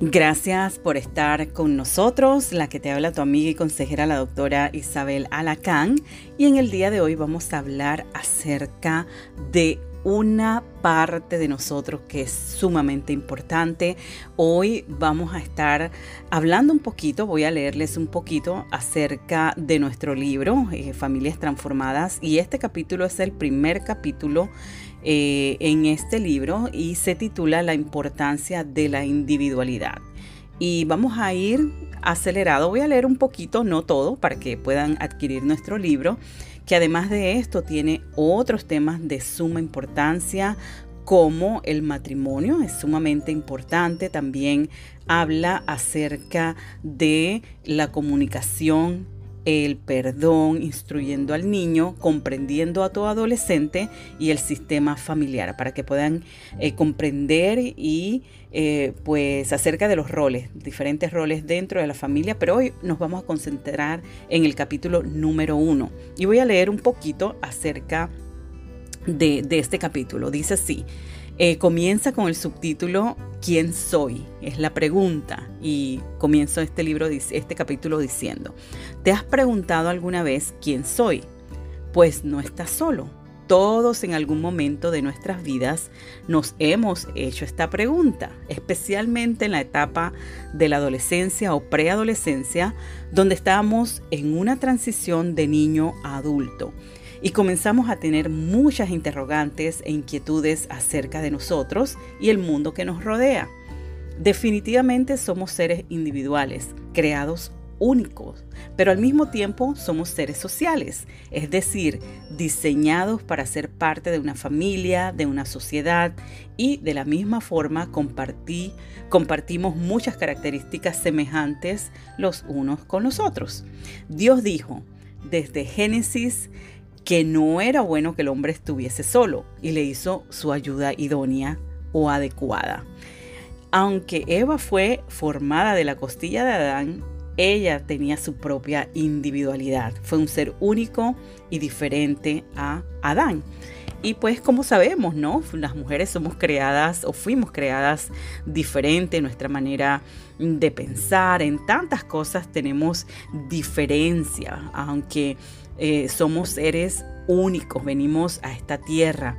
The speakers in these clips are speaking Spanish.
Gracias por estar con nosotros, la que te habla tu amiga y consejera la doctora Isabel Alacán. Y en el día de hoy vamos a hablar acerca de una parte de nosotros que es sumamente importante. Hoy vamos a estar hablando un poquito, voy a leerles un poquito acerca de nuestro libro, eh, Familias Transformadas. Y este capítulo es el primer capítulo eh, en este libro y se titula La importancia de la individualidad. Y vamos a ir acelerado, voy a leer un poquito, no todo, para que puedan adquirir nuestro libro, que además de esto tiene otros temas de suma importancia, como el matrimonio. Es sumamente importante, también habla acerca de la comunicación el perdón, instruyendo al niño, comprendiendo a todo adolescente y el sistema familiar para que puedan eh, comprender y eh, pues acerca de los roles, diferentes roles dentro de la familia, pero hoy nos vamos a concentrar en el capítulo número uno y voy a leer un poquito acerca de, de este capítulo. Dice así, eh, comienza con el subtítulo ¿Quién soy? Es la pregunta y comienzo este libro, este capítulo diciendo, ¿te has preguntado alguna vez quién soy? Pues no estás solo. Todos en algún momento de nuestras vidas nos hemos hecho esta pregunta, especialmente en la etapa de la adolescencia o preadolescencia, donde estamos en una transición de niño a adulto y comenzamos a tener muchas interrogantes e inquietudes acerca de nosotros y el mundo que nos rodea. Definitivamente somos seres individuales, creados únicos, pero al mismo tiempo somos seres sociales, es decir, diseñados para ser parte de una familia, de una sociedad y de la misma forma compartí, compartimos muchas características semejantes los unos con los otros. Dios dijo desde Génesis que no era bueno que el hombre estuviese solo y le hizo su ayuda idónea o adecuada. Aunque Eva fue formada de la costilla de Adán, ella tenía su propia individualidad. Fue un ser único y diferente a Adán. Y pues como sabemos, ¿no? Las mujeres somos creadas o fuimos creadas diferente, nuestra manera de pensar, en tantas cosas tenemos diferencia, aunque eh, somos seres únicos, venimos a esta tierra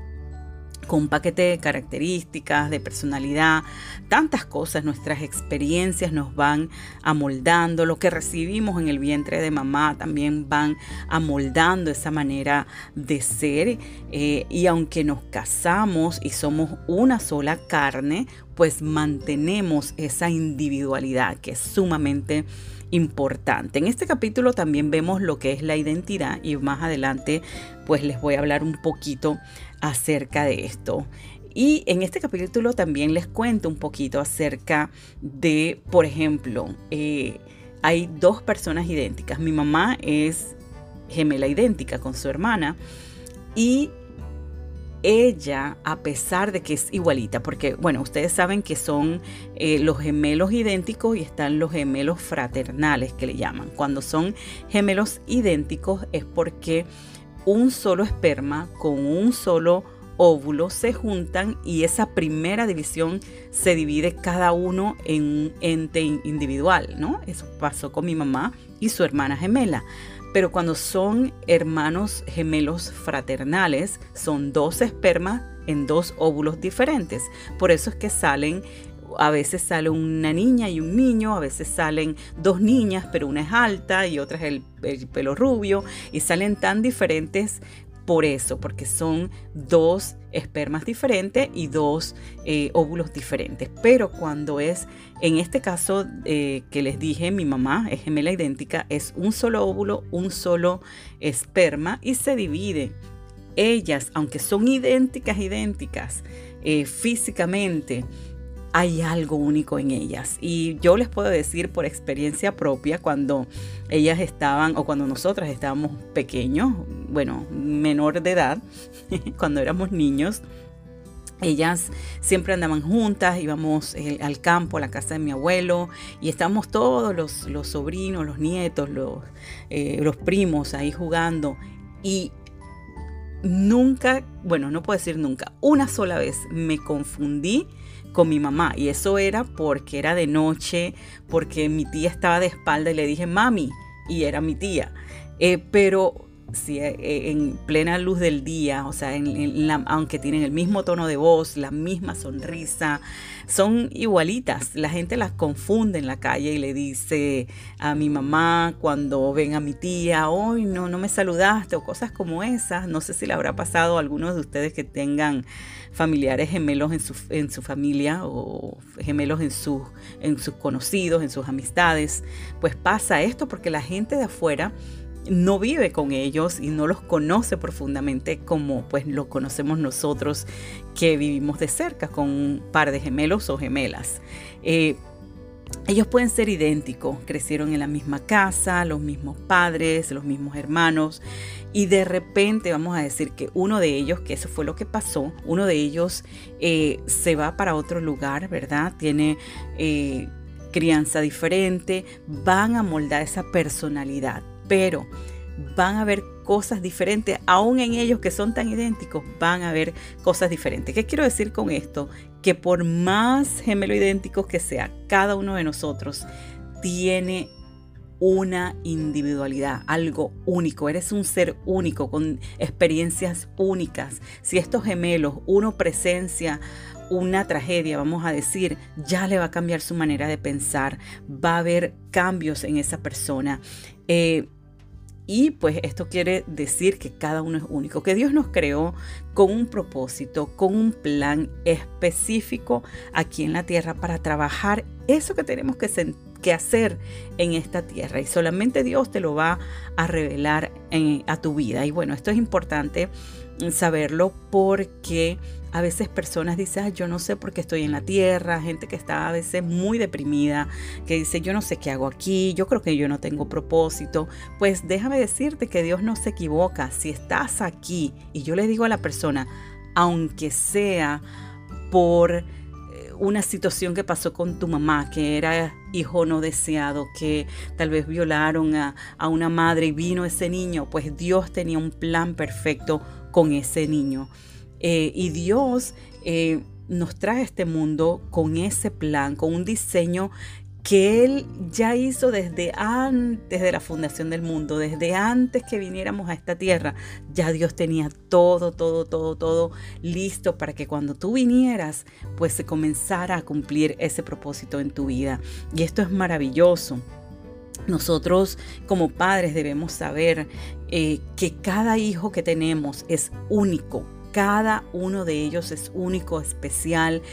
con un paquete de características, de personalidad, tantas cosas, nuestras experiencias nos van amoldando, lo que recibimos en el vientre de mamá también van amoldando esa manera de ser. Eh, y aunque nos casamos y somos una sola carne, pues mantenemos esa individualidad que es sumamente importante. En este capítulo también vemos lo que es la identidad y más adelante pues les voy a hablar un poquito acerca de esto. Y en este capítulo también les cuento un poquito acerca de, por ejemplo, eh, hay dos personas idénticas. Mi mamá es gemela idéntica con su hermana y ella, a pesar de que es igualita, porque bueno, ustedes saben que son eh, los gemelos idénticos y están los gemelos fraternales que le llaman. Cuando son gemelos idénticos es porque un solo esperma con un solo óvulo se juntan y esa primera división se divide cada uno en un ente individual, ¿no? Eso pasó con mi mamá y su hermana gemela. Pero cuando son hermanos gemelos fraternales, son dos espermas en dos óvulos diferentes. Por eso es que salen, a veces sale una niña y un niño, a veces salen dos niñas, pero una es alta y otra es el, el pelo rubio, y salen tan diferentes por eso, porque son dos espermas diferentes y dos eh, óvulos diferentes. Pero cuando es, en este caso eh, que les dije, mi mamá es gemela idéntica, es un solo óvulo, un solo esperma y se divide. Ellas, aunque son idénticas, idénticas eh, físicamente, hay algo único en ellas. Y yo les puedo decir por experiencia propia, cuando ellas estaban o cuando nosotras estábamos pequeños, bueno, menor de edad, cuando éramos niños, ellas siempre andaban juntas, íbamos eh, al campo, a la casa de mi abuelo, y estábamos todos los, sobrinos, los nietos, los, eh, los primos ahí jugando. Y nunca, bueno, no puedo decir nunca, una sola vez me confundí con mi mamá y eso era porque era de noche, porque mi tía estaba de espalda y le dije mami y era mi tía. Eh, pero si eh, eh, en plena luz del día, o sea, en, aunque tienen el mismo tono de voz, la misma sonrisa, son igualitas. La gente las confunde en la calle y le dice a mi mamá cuando ven a mi tía, hoy no, no me saludaste o cosas como esas. No sé si le habrá pasado a algunos de ustedes que tengan familiares gemelos en su, en su familia o gemelos en, sus en sus conocidos, en sus amistades. Pues pasa esto porque la gente de afuera no vive con ellos y no los conoce profundamente como pues lo conocemos nosotros que vivimos de cerca con un par de gemelos o gemelas. Eh, ellos pueden ser idénticos, crecieron en la misma casa, los mismos padres, los mismos hermanos, y de repente vamos a decir que uno de ellos, que eso fue lo que pasó, uno de ellos eh, se va para otro lugar, ¿verdad? Tiene eh, crianza diferente, van a moldar esa personalidad pero van a ver cosas diferentes, aún en ellos que son tan idénticos, van a ver cosas diferentes. ¿Qué quiero decir con esto? Que por más gemelo idénticos que sea, cada uno de nosotros tiene una individualidad, algo único. Eres un ser único, con experiencias únicas. Si estos gemelos, uno presencia una tragedia, vamos a decir, ya le va a cambiar su manera de pensar, va a haber cambios en esa persona. Eh, y pues esto quiere decir que cada uno es único, que Dios nos creó con un propósito, con un plan específico aquí en la tierra para trabajar eso que tenemos que, que hacer en esta tierra. Y solamente Dios te lo va a revelar a tu vida. Y bueno, esto es importante saberlo porque a veces personas dicen, yo no sé por qué estoy en la tierra, gente que está a veces muy deprimida, que dice, yo no sé qué hago aquí, yo creo que yo no tengo propósito. Pues déjame decirte que Dios no se equivoca. Si estás aquí, y yo le digo a la persona, aunque sea por eh, una situación que pasó con tu mamá, que era hijo no deseado, que tal vez violaron a, a una madre y vino ese niño, pues Dios tenía un plan perfecto con ese niño. Eh, y Dios eh, nos trae a este mundo con ese plan, con un diseño que Él ya hizo desde antes de la fundación del mundo, desde antes que viniéramos a esta tierra. Ya Dios tenía todo, todo, todo, todo listo para que cuando tú vinieras, pues se comenzara a cumplir ese propósito en tu vida. Y esto es maravilloso. Nosotros como padres debemos saber eh, que cada hijo que tenemos es único, cada uno de ellos es único, especial,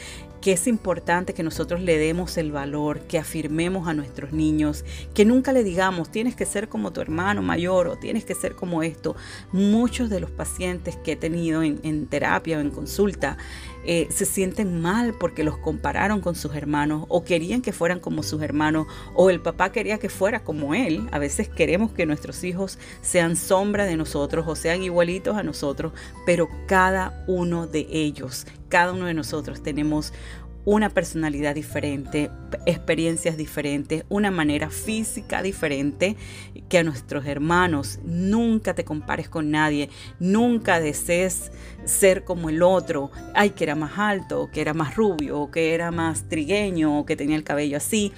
que es importante que nosotros le demos el valor, que afirmemos a nuestros niños, que nunca le digamos, tienes que ser como tu hermano mayor o tienes que ser como esto. Muchos de los pacientes que he tenido en, terapia o en consulta eh, se sienten mal porque los compararon con sus hermanos o querían que fueran como sus hermanos o el papá quería que fuera como él. A veces queremos que nuestros hijos sean sombra de nosotros o sean igualitos a nosotros, pero cada uno de ellos, cada uno de nosotros tenemos una personalidad diferente, experiencias diferentes, una manera física diferente que a nuestros hermanos. Nunca te compares con nadie, nunca desees ser como el otro, ay que era más alto, que era más rubio, o que era más trigueño, o que tenía el cabello así.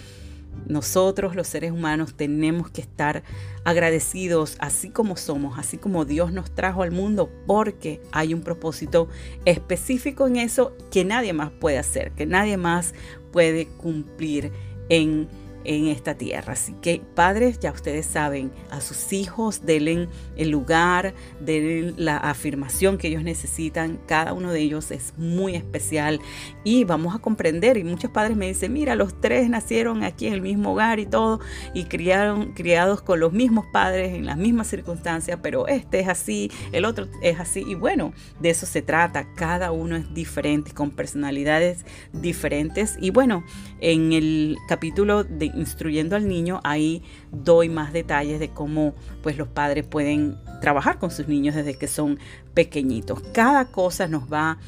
Nosotros los seres humanos tenemos que estar agradecidos así como somos, así como Dios nos trajo al mundo, porque hay un propósito específico en eso que nadie más puede hacer, que nadie más puede cumplir en en esta tierra. Así que padres, ya ustedes saben, a sus hijos denle el lugar, denle la afirmación que ellos necesitan. Cada uno de ellos es muy especial y vamos a comprender. Y muchos padres me dicen, mira, los tres nacieron aquí en el mismo hogar y todo, y criaron, criados con los mismos padres en las mismas circunstancias, pero este es así, el otro es así. Y bueno, de eso se trata. Cada uno es diferente, con personalidades diferentes. Y bueno, en el capítulo de instruyendo al niño, ahí doy más detalles de cómo pues los padres pueden trabajar con sus niños desde que son pequeñitos. Cada cosa nos va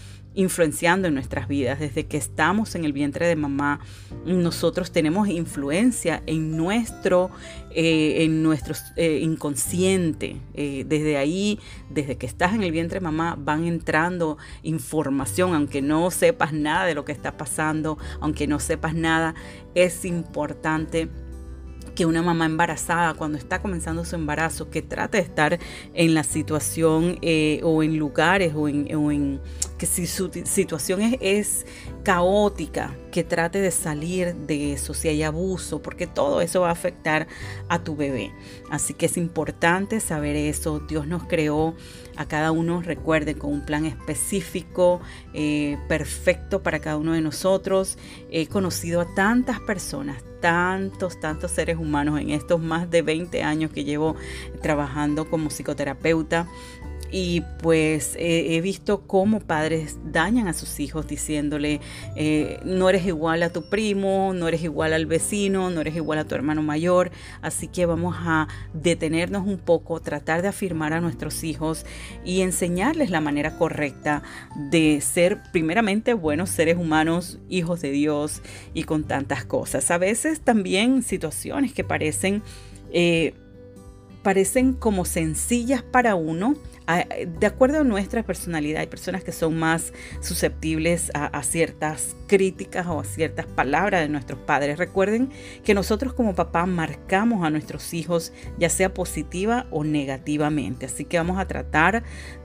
influenciando en nuestras vidas. Desde que estamos en el vientre de mamá, nosotros tenemos influencia en nuestro, eh, en nuestro eh, inconsciente. Eh, desde ahí, desde que estás en el vientre de mamá, van entrando información, aunque no sepas nada de lo que está pasando, aunque no sepas nada, es importante que una mamá embarazada cuando está comenzando su embarazo, que trate de estar en la situación eh, o en lugares o en, que si su situación es, caótica, que trate de salir de eso, si hay abuso, porque todo eso va a afectar a tu bebé. Así que es importante saber eso. Dios nos creó a cada uno, recuerden, con un plan específico, eh, perfecto para cada uno de nosotros. He conocido a tantas personas, tantos, tantos seres humanos en estos más de 20 años que llevo trabajando como psicoterapeuta y pues he visto cómo padres dañan a sus hijos diciéndole, eh, no eres igual a tu primo, no eres igual al vecino, no eres igual a tu hermano mayor, así que vamos a detenernos un poco, tratar de afirmar a nuestros hijos y enseñarles la manera correcta de ser primeramente buenos seres humanos, hijos de Dios y con tantas cosas. A veces también situaciones que parecen... Eh, parecen como sencillas para uno, de acuerdo a nuestra personalidad, hay personas que son más susceptibles a, ciertas críticas o a ciertas palabras de nuestros padres. Recuerden que nosotros como papá marcamos a nuestros hijos, ya sea positiva o negativamente. Así que vamos a tratar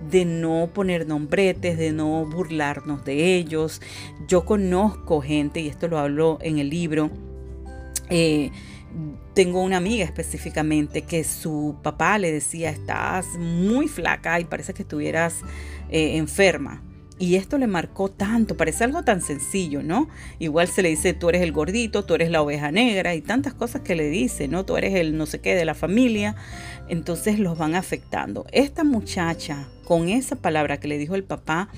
de no poner nombretes, de no burlarnos de ellos. Yo conozco gente, y esto lo hablo en el libro, eh, tengo una amiga específicamente que su papá le decía, estás muy flaca y parece que estuvieras eh, enferma. Y esto le marcó tanto, parece algo tan sencillo, ¿no? Igual se le dice, tú eres el gordito, tú eres la oveja negra y tantas cosas que le dice, ¿no? Tú eres el no sé qué de la familia. Entonces los van afectando. Esta muchacha, con esa palabra que le dijo el papá,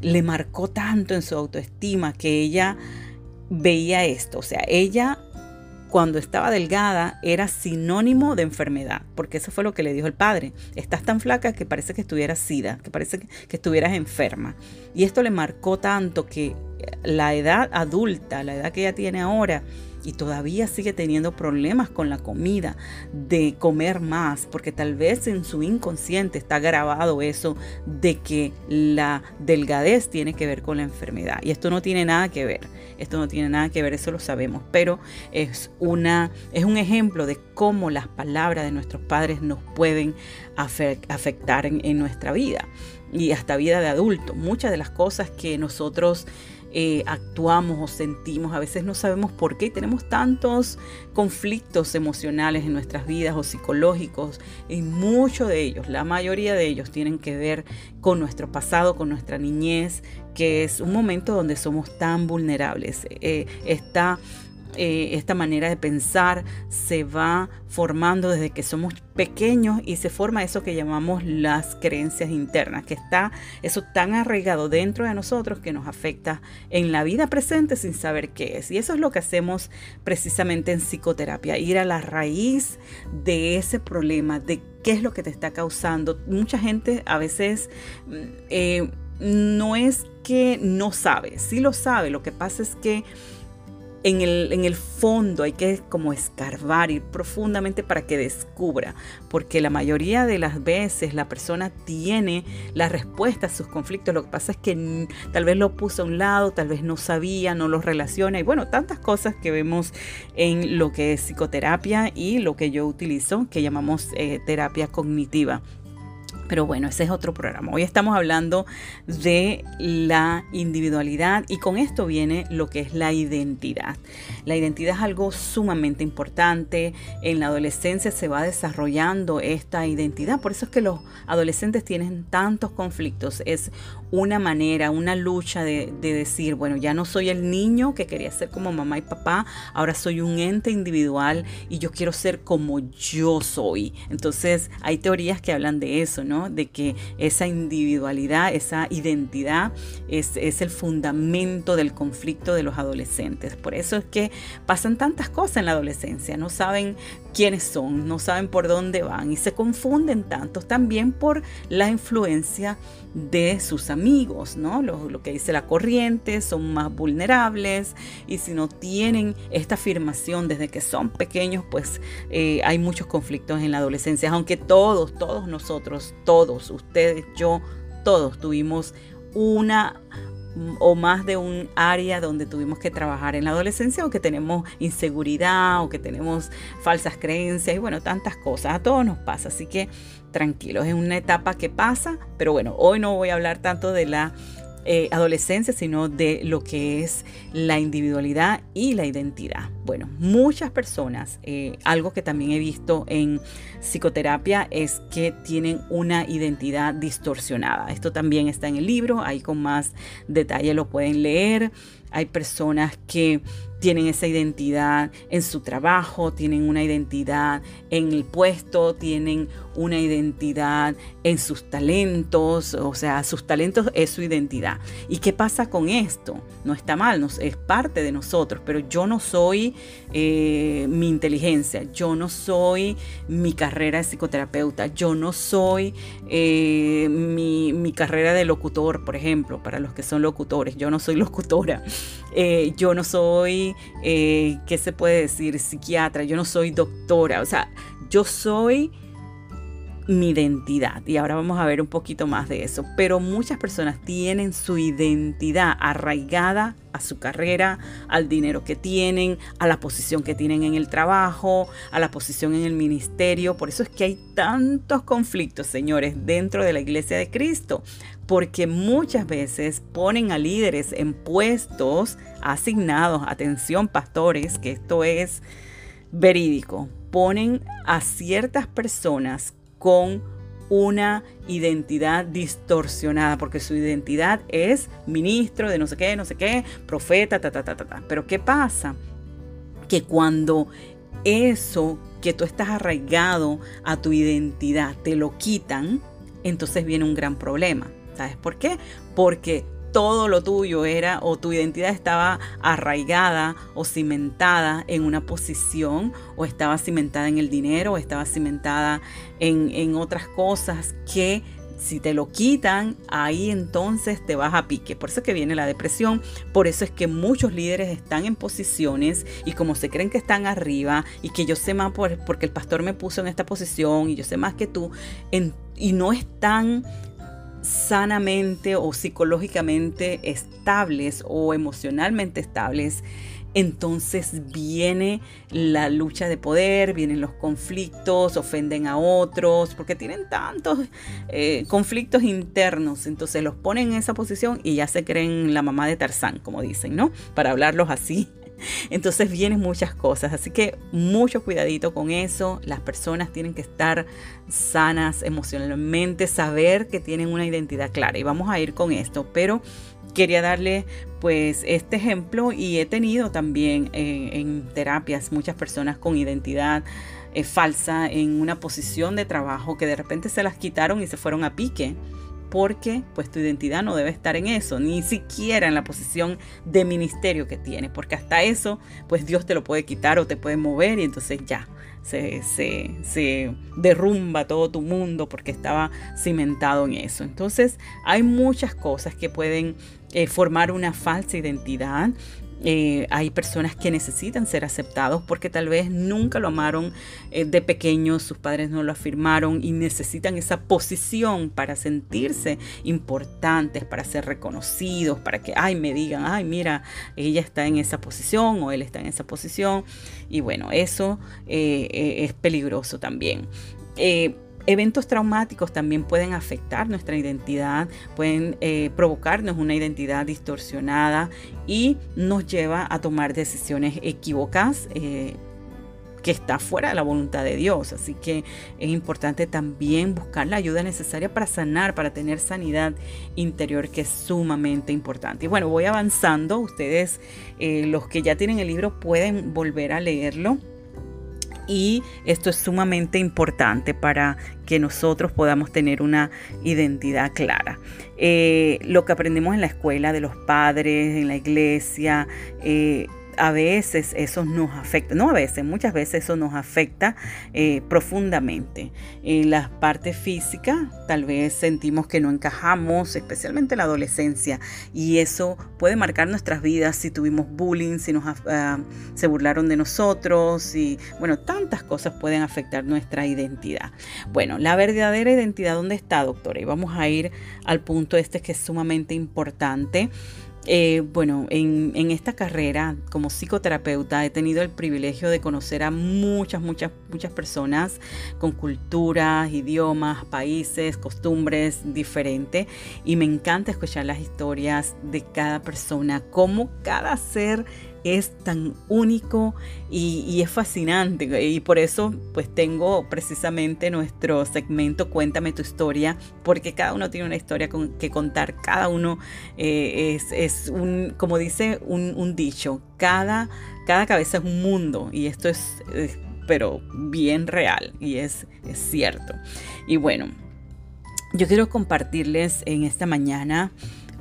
le marcó tanto en su autoestima que ella veía esto. O sea, ella cuando estaba delgada era sinónimo de enfermedad, porque eso fue lo que le dijo el padre. Estás tan flaca que parece que estuvieras sida, que parece que estuvieras enferma. Y esto le marcó tanto que la edad adulta, la edad que ella tiene ahora, y todavía sigue teniendo problemas con la comida, de comer más, porque tal vez en su inconsciente está grabado eso de que la delgadez tiene que ver con la enfermedad. Y esto no tiene nada que ver, esto no tiene nada que ver, eso lo sabemos, pero es, una, es un ejemplo de cómo las palabras de nuestros padres nos pueden afectar en, en nuestra vida y hasta vida de adulto. Muchas de las cosas que nosotros eh, actuamos o sentimos, a veces no sabemos por qué tenemos tantos conflictos emocionales en nuestras vidas o psicológicos y muchos de ellos, la mayoría de ellos tienen que ver con nuestro pasado, con nuestra niñez, que es un momento donde somos tan vulnerables. Eh, está eh, esta manera de pensar se va formando desde que somos pequeños y se forma eso que llamamos las creencias internas, que está eso tan arraigado dentro de nosotros que nos afecta en la vida presente sin saber qué es. Y eso es lo que hacemos precisamente en psicoterapia, ir a la raíz de ese problema, de qué es lo que te está causando. Mucha gente a veces... Mm, eh, no es que no sabe, sí lo sabe, lo que pasa es que en el, fondo hay que como escarbar, ir profundamente para que descubra, porque la mayoría de las veces la persona tiene la respuesta a sus conflictos, lo que pasa es que tal vez lo puso a un lado, tal vez no sabía, no lo relaciona y bueno, tantas cosas que vemos en lo que es psicoterapia y lo que yo utilizo, que llamamos eh, terapia cognitiva. Pero bueno, ese es otro programa. Hoy estamos hablando de la individualidad y con esto viene lo que es la identidad. La identidad es algo sumamente importante. En la adolescencia se va desarrollando esta identidad. Por eso es que los adolescentes tienen tantos conflictos. Es una manera, una lucha de, decir, bueno, ya no soy el niño que quería ser como mamá y papá, ahora soy un ente individual y yo quiero ser como yo soy. Entonces hay teorías que hablan de eso, ¿no? De que esa individualidad, esa identidad es, el fundamento del conflicto de los adolescentes. Por eso es que pasan tantas cosas en la adolescencia, no saben quiénes son, no saben por dónde van y se confunden tantos también por la influencia de sus amigos amigos, ¿no? Lo, que dice la corriente, son más vulnerables y si no tienen esta afirmación desde que son pequeños, pues eh, hay muchos conflictos en la adolescencia, aunque todos, todos nosotros, todos, ustedes, yo, todos tuvimos una o más de un área donde tuvimos que trabajar en la adolescencia o que tenemos inseguridad o que tenemos falsas creencias y bueno, tantas cosas. A todos nos pasa, así que tranquilos, es una etapa que pasa, pero bueno, hoy no voy a hablar tanto de la eh, adolescencia, sino de lo que es la individualidad y la identidad. Bueno, muchas personas, eh, algo que también he visto en psicoterapia es que tienen una identidad distorsionada. Esto también está en el libro, ahí con más detalle lo pueden leer. Hay personas que tienen esa identidad en su trabajo, tienen una identidad en el puesto, tienen una identidad en sus talentos, o sea, sus talentos es su identidad. ¿Y qué pasa con esto? No está mal, es parte de nosotros, pero yo no soy eh, mi inteligencia, yo no soy mi carrera de psicoterapeuta, yo no soy eh, mi, mi, carrera de locutor, por ejemplo, para los que son locutores, yo no soy locutora, eh, yo no soy, ¿qué se puede decir? Psiquiatra, yo no soy doctora, o sea, yo soy mi identidad. Y ahora vamos a ver un poquito más de eso. Pero muchas personas tienen su identidad arraigada a su carrera, al dinero que tienen, a la posición que tienen en el trabajo, a la posición en el ministerio. Por eso es que hay tantos conflictos, señores, dentro de la iglesia de Cristo. Porque muchas veces ponen a líderes en puestos asignados, atención pastores, que esto es verídico, ponen a ciertas personas con una identidad distorsionada, porque su identidad es ministro de no sé qué, no sé qué, profeta, ta, ta, ta, ta, ta. Pero ¿qué pasa? Que cuando eso que tú estás arraigado a tu identidad te lo quitan, entonces viene un gran problema. ¿Sabes por qué? Porque todo lo tuyo era o tu identidad estaba arraigada o cimentada en una posición o estaba cimentada en el dinero o estaba cimentada en, otras cosas que si te lo quitan, ahí entonces te vas a pique. Por eso es que viene la depresión, por eso es que muchos líderes están en posiciones y como se creen que están arriba y que yo sé más porque el pastor me puso en esta posición y yo sé más que tú, y no están sanamente o psicológicamente estables o emocionalmente estables, entonces viene la lucha de poder, vienen los conflictos, ofenden a otros, porque tienen tantos eh, conflictos internos, entonces los ponen en esa posición y ya se creen la mamá de Tarzán, como dicen, ¿no? Para hablarlos así entonces vienen muchas cosas, así que mucho cuidadito con eso. Las personas tienen que estar sanas emocionalmente, saber que tienen una identidad clara y vamos a ir con esto, pero quería darle pues este ejemplo y he tenido también eh, en terapias muchas personas con identidad eh, falsa en una posición de trabajo que de repente se las quitaron y se fueron a pique porque pues tu identidad no debe estar en eso, ni siquiera en la posición de ministerio que tienes, porque hasta eso pues Dios te lo puede quitar o te puede mover y entonces ya se, se, derrumba todo tu mundo porque estaba cimentado en eso. Entonces hay muchas cosas que pueden eh, formar una falsa identidad eh, hay personas que necesitan ser aceptados porque tal vez nunca lo amaron eh, de pequeños, sus padres no lo afirmaron y necesitan esa posición para sentirse importantes, para ser reconocidos, para que, ay, me digan, ay, mira, ella está en esa posición o él está en esa posición. Y bueno, eso eh, es peligroso también. Eventos traumáticos también pueden afectar nuestra identidad, pueden eh, provocarnos una identidad distorsionada y nos lleva a tomar decisiones equivocadas. Eh, que está fuera de la voluntad de Dios. Así que es importante también buscar la ayuda necesaria para sanar, para tener sanidad interior, que es sumamente importante. Y bueno, voy avanzando. Ustedes, eh, los que ya tienen el libro, pueden volver a leerlo y esto es sumamente importante para que nosotros podamos tener una identidad clara. Eh, lo que aprendemos en la escuela, de los padres, en la iglesia, eh, a veces eso nos afecta, no a veces, muchas veces eso nos afecta eh, profundamente. En la parte física, tal vez sentimos que no encajamos, especialmente en la adolescencia, y eso puede marcar nuestras vidas si tuvimos bullying, si nos, ah, se burlaron de nosotros, y bueno, tantas cosas pueden afectar nuestra identidad. Bueno, la verdadera identidad, ¿dónde está, doctora? Y vamos a ir al punto este que es sumamente importante. Eh, bueno, en, esta carrera como psicoterapeuta he tenido el privilegio de conocer a muchas, muchas, muchas personas con culturas, idiomas, países, costumbres diferentes y me encanta escuchar las historias de cada persona, cómo cada ser es tan único y, es fascinante. Y por eso pues tengo precisamente nuestro segmento Cuéntame tu historia, porque cada uno tiene una historia que contar, cada uno eh, es, un, como dice un, dicho, cada, cada cabeza es un mundo y esto es, pero bien real y es, es cierto. Y bueno, yo quiero compartirles en esta mañana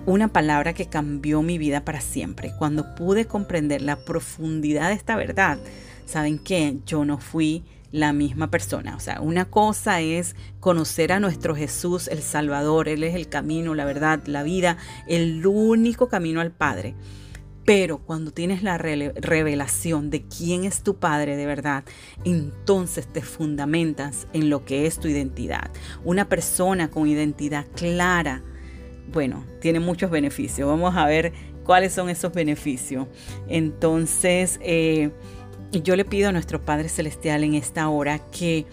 una palabra que cambió mi vida para siempre. Cuando pude comprender la profundidad de esta verdad, ¿saben qué? Yo no fui la misma persona. O sea, una cosa es conocer a nuestro Jesús, el Salvador. Él es el camino, la verdad, la vida, el único camino al Padre. Pero cuando tienes la revelación de quién es tu Padre de verdad, entonces te fundamentas en lo que es tu identidad. Una persona con identidad clara, bueno, tiene muchos beneficios. Vamos a ver cuáles son esos beneficios. Entonces, eh, yo le pido a nuestro Padre Celestial en esta hora que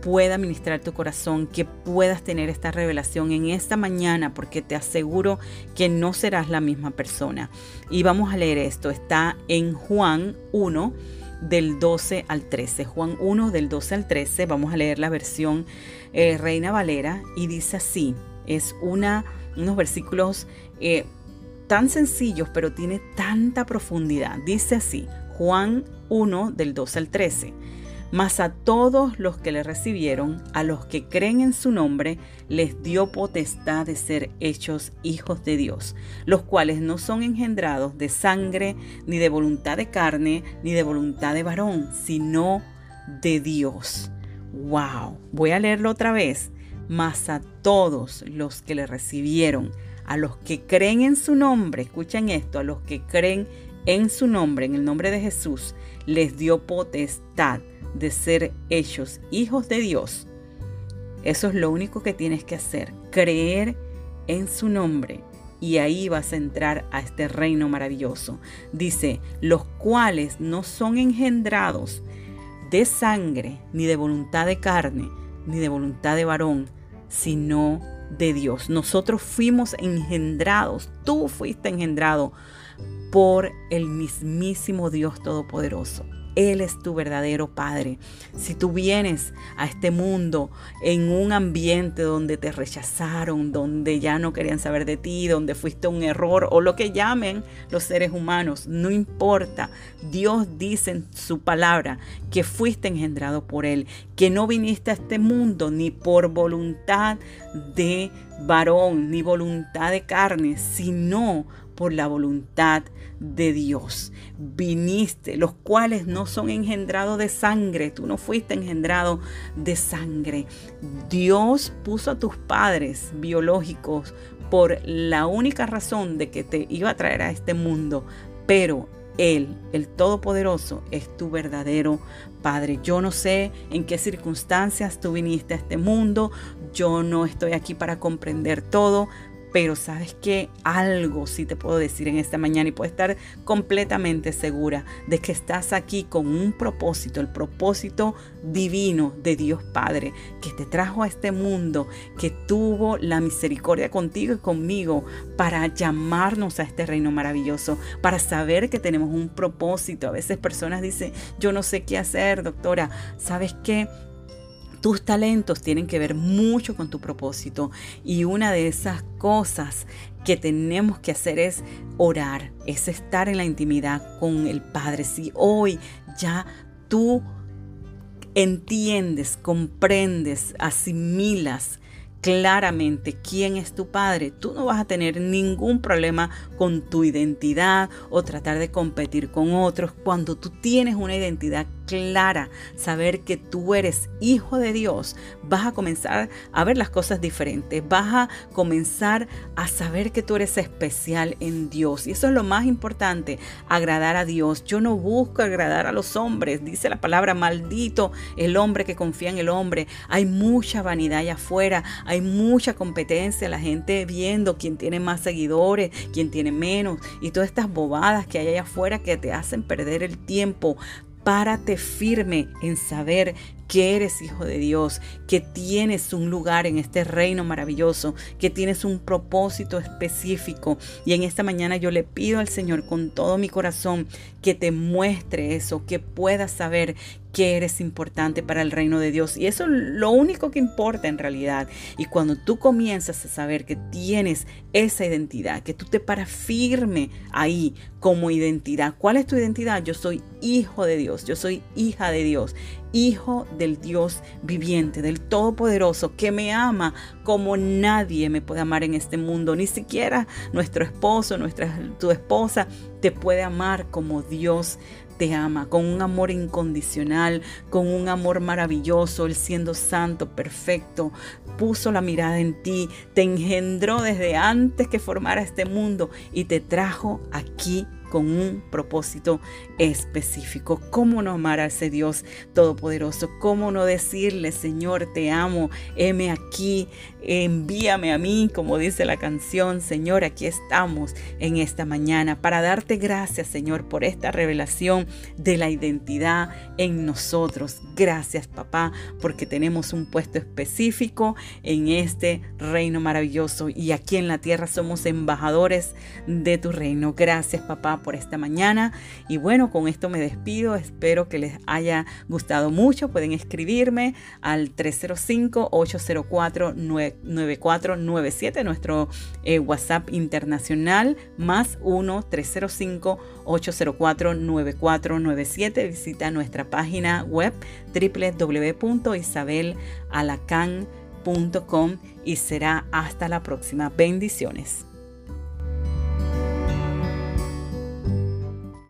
pueda ministrar tu corazón, que puedas tener esta revelación en esta mañana, porque te aseguro que no serás la misma persona. Y vamos a leer esto, está en Juan 1 del 12 al 13. Juan 1 del 12 al 13, vamos a leer la versión eh, Reina Valera y dice así, es una unos versículos eh, tan sencillos, pero tiene tanta profundidad. Dice así, Juan 1 del 12 al 13. Mas a todos los que le recibieron, a los que creen en su nombre, les dio potestad de ser hechos hijos de Dios, los cuales no son engendrados de sangre, ni de voluntad de carne, ni de voluntad de varón, sino de Dios. ¡Wow! Voy a leerlo otra vez mas a todos los que le recibieron, a los que creen en su nombre, escuchen esto, a los que creen en su nombre, en el nombre de Jesús, les dio potestad de ser hechos hijos de Dios. Eso es lo único que tienes que hacer, creer en su nombre. Y ahí vas a entrar a este reino maravilloso. Dice, los cuales no son engendrados de sangre, ni de voluntad de carne, ni de voluntad de varón, sino de Dios. Nosotros fuimos engendrados, tú fuiste engendrado por el mismísimo Dios Todopoderoso. Él es tu verdadero Padre. Si tú vienes a este mundo en un ambiente donde te rechazaron, donde ya no querían saber de ti, donde fuiste un error o lo que llamen los seres humanos, no importa. Dios dice en su palabra que fuiste engendrado por Él, que no viniste a este mundo ni por voluntad de varón, ni voluntad de carne, sino por la voluntad de Dios. Viniste, los cuales no son engendrados de sangre, tú no fuiste engendrado de sangre. Dios puso a tus padres biológicos por la única razón de que te iba a traer a este mundo, pero él, el Todopoderoso, es tu verdadero Padre. Yo no sé en qué circunstancias tú viniste a este mundo, yo no estoy aquí para comprender todo, pero sabes que algo sí te puedo decir en esta mañana y puedo estar completamente segura de que estás aquí con un propósito, el propósito divino de Dios Padre, que te trajo a este mundo, que tuvo la misericordia contigo y conmigo para llamarnos a este reino maravilloso, para saber que tenemos un propósito. A veces personas dicen, yo no sé qué hacer, doctora. ¿Sabes qué? Tus talentos tienen que ver mucho con tu propósito y una de esas cosas que tenemos que hacer es orar, es estar en la intimidad con el Padre. Si hoy ya tú entiendes, comprendes, asimilas claramente quién es tu padre, tú no vas a tener ningún problema con tu identidad o tratar de competir con otros cuando tú tienes una identidad clara, saber que tú eres hijo de Dios, vas a comenzar a ver las cosas diferentes, vas a comenzar a saber que tú eres especial en Dios. Y eso es lo más importante, agradar a Dios. Yo no busco agradar a los hombres, dice la palabra, maldito el hombre que confía en el hombre. Hay mucha vanidad allá afuera, hay mucha competencia, la gente viendo quién tiene más seguidores, quién tiene menos, y todas estas bobadas que hay allá afuera que te hacen perder el tiempo. Párate firme en saber que eres hijo de Dios, que tienes un lugar en este reino maravilloso, que tienes un propósito específico. Y en esta mañana yo le pido al Señor con todo mi corazón que te muestre eso, que puedas saber que eres importante para el reino de Dios. Y eso es lo único que importa en realidad. Y cuando tú comienzas a saber que tienes esa identidad, que tú te paras firme ahí como identidad. ¿Cuál es tu identidad? Yo soy hijo de Dios, yo soy hija de Dios hijo del Dios viviente, del Todopoderoso, que me ama como nadie me puede amar en este mundo, ni siquiera nuestro esposo, nuestra tu esposa te puede amar como Dios te ama, con un amor incondicional, con un amor maravilloso, Él siendo santo, perfecto, puso la mirada en ti, te engendró desde antes que formara este mundo y te trajo aquí con un propósito específico. ¿Cómo no amar a ese Dios todopoderoso? ¿Cómo no decirle, Señor, te amo, heme aquí, envíame a mí, como dice la canción, Señor, aquí estamos en esta mañana para darte gracias, Señor, por esta revelación de la identidad en nosotros. Gracias, papá, porque tenemos un puesto específico en este reino maravilloso y aquí en la tierra somos embajadores de tu reino. Gracias, papá, por esta mañana. Y bueno, con esto me despido. Espero que les haya gustado mucho. Pueden escribirme al 305-804-9497, nuestro eh, WhatsApp internacional, más 1-305-804-9497. Visita nuestra página web www.isabelalacan.com y será hasta la próxima. Bendiciones.